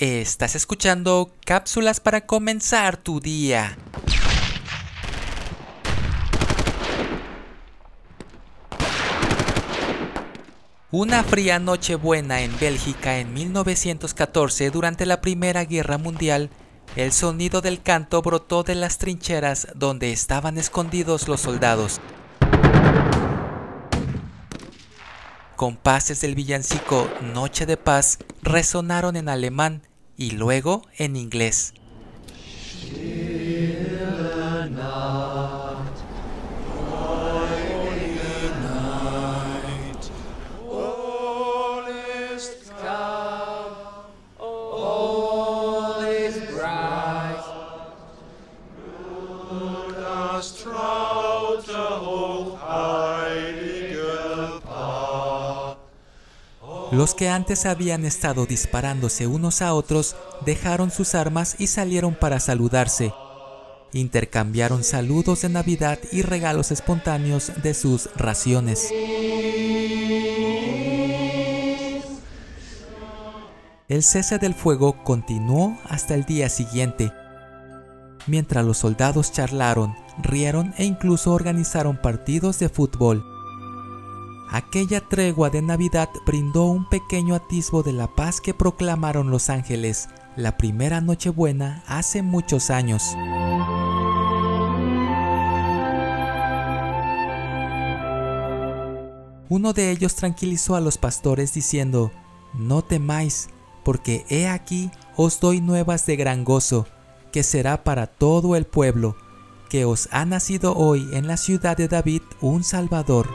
Estás escuchando cápsulas para comenzar tu día. Una fría noche buena en Bélgica en 1914 durante la Primera Guerra Mundial, el sonido del canto brotó de las trincheras donde estaban escondidos los soldados. Compases del villancico Noche de Paz resonaron en alemán y luego en inglés. Los que antes habían estado disparándose unos a otros dejaron sus armas y salieron para saludarse. Intercambiaron saludos de Navidad y regalos espontáneos de sus raciones. El cese del fuego continuó hasta el día siguiente, mientras los soldados charlaron, rieron e incluso organizaron partidos de fútbol. Aquella tregua de Navidad brindó un pequeño atisbo de la paz que proclamaron los ángeles la primera Nochebuena hace muchos años. Uno de ellos tranquilizó a los pastores diciendo, No temáis, porque he aquí os doy nuevas de gran gozo, que será para todo el pueblo, que os ha nacido hoy en la ciudad de David un Salvador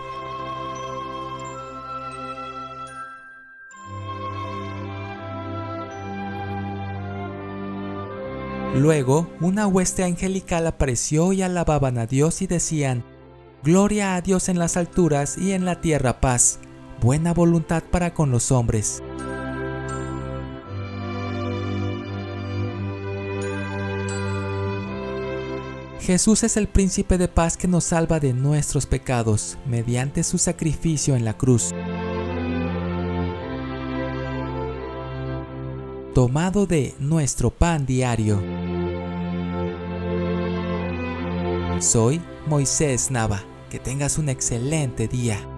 Luego, una hueste angelical apareció y alababan a Dios y decían, Gloria a Dios en las alturas y en la tierra paz, buena voluntad para con los hombres. Jesús es el príncipe de paz que nos salva de nuestros pecados mediante su sacrificio en la cruz. Tomado de nuestro pan diario. Soy Moisés Nava. Que tengas un excelente día.